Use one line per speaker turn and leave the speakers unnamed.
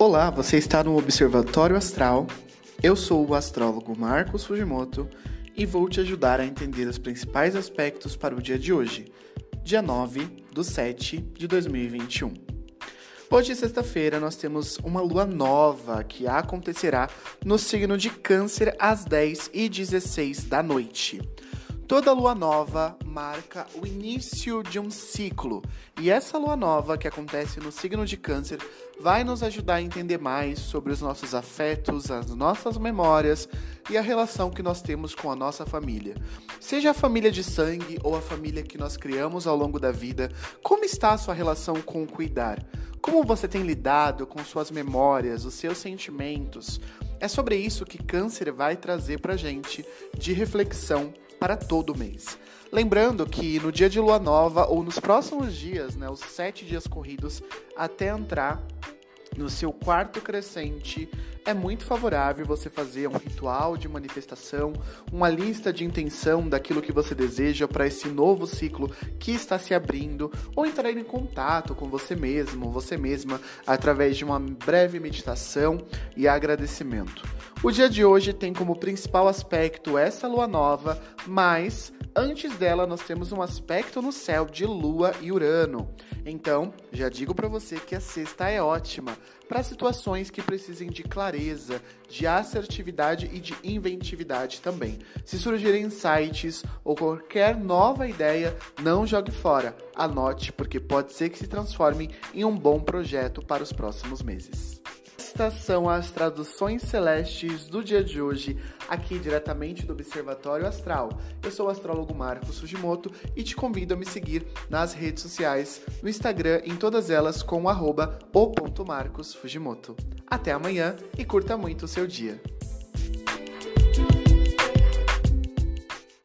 Olá, você está no Observatório Astral. Eu sou o astrólogo Marcos Fujimoto e vou te ajudar a entender os principais aspectos para o dia de hoje, dia 9 do 7 de 2021. Hoje, sexta-feira, nós temos uma lua nova que acontecerá no signo de Câncer às 10 e 16 da noite. Toda lua nova marca o início de um ciclo, e essa lua nova que acontece no signo de Câncer vai nos ajudar a entender mais sobre os nossos afetos, as nossas memórias e a relação que nós temos com a nossa família. Seja a família de sangue ou a família que nós criamos ao longo da vida, como está a sua relação com o cuidar? Como você tem lidado com suas memórias, os seus sentimentos? É sobre isso que Câncer vai trazer pra gente de reflexão para todo mês. Lembrando que no dia de lua nova ou nos próximos dias, né, os sete dias corridos até entrar no seu quarto crescente, é muito favorável você fazer um ritual de manifestação, uma lista de intenção daquilo que você deseja para esse novo ciclo que está se abrindo, ou entrar em contato com você mesmo, você mesma, através de uma breve meditação e agradecimento. O dia de hoje tem como principal aspecto essa lua nova, mas antes dela nós temos um aspecto no céu de Lua e Urano. Então, já digo para você que a sexta é ótima para situações que precisem de clareza, de assertividade e de inventividade também. Se surgirem insights ou qualquer nova ideia, não jogue fora. Anote, porque pode ser que se transforme em um bom projeto para os próximos meses. São as traduções celestes do dia de hoje, aqui diretamente do Observatório Astral. Eu sou o astrólogo Marcos Fujimoto e te convido a me seguir nas redes sociais, no Instagram, em todas elas com o arroba o.marcosfujimoto. Até amanhã e curta muito o seu dia.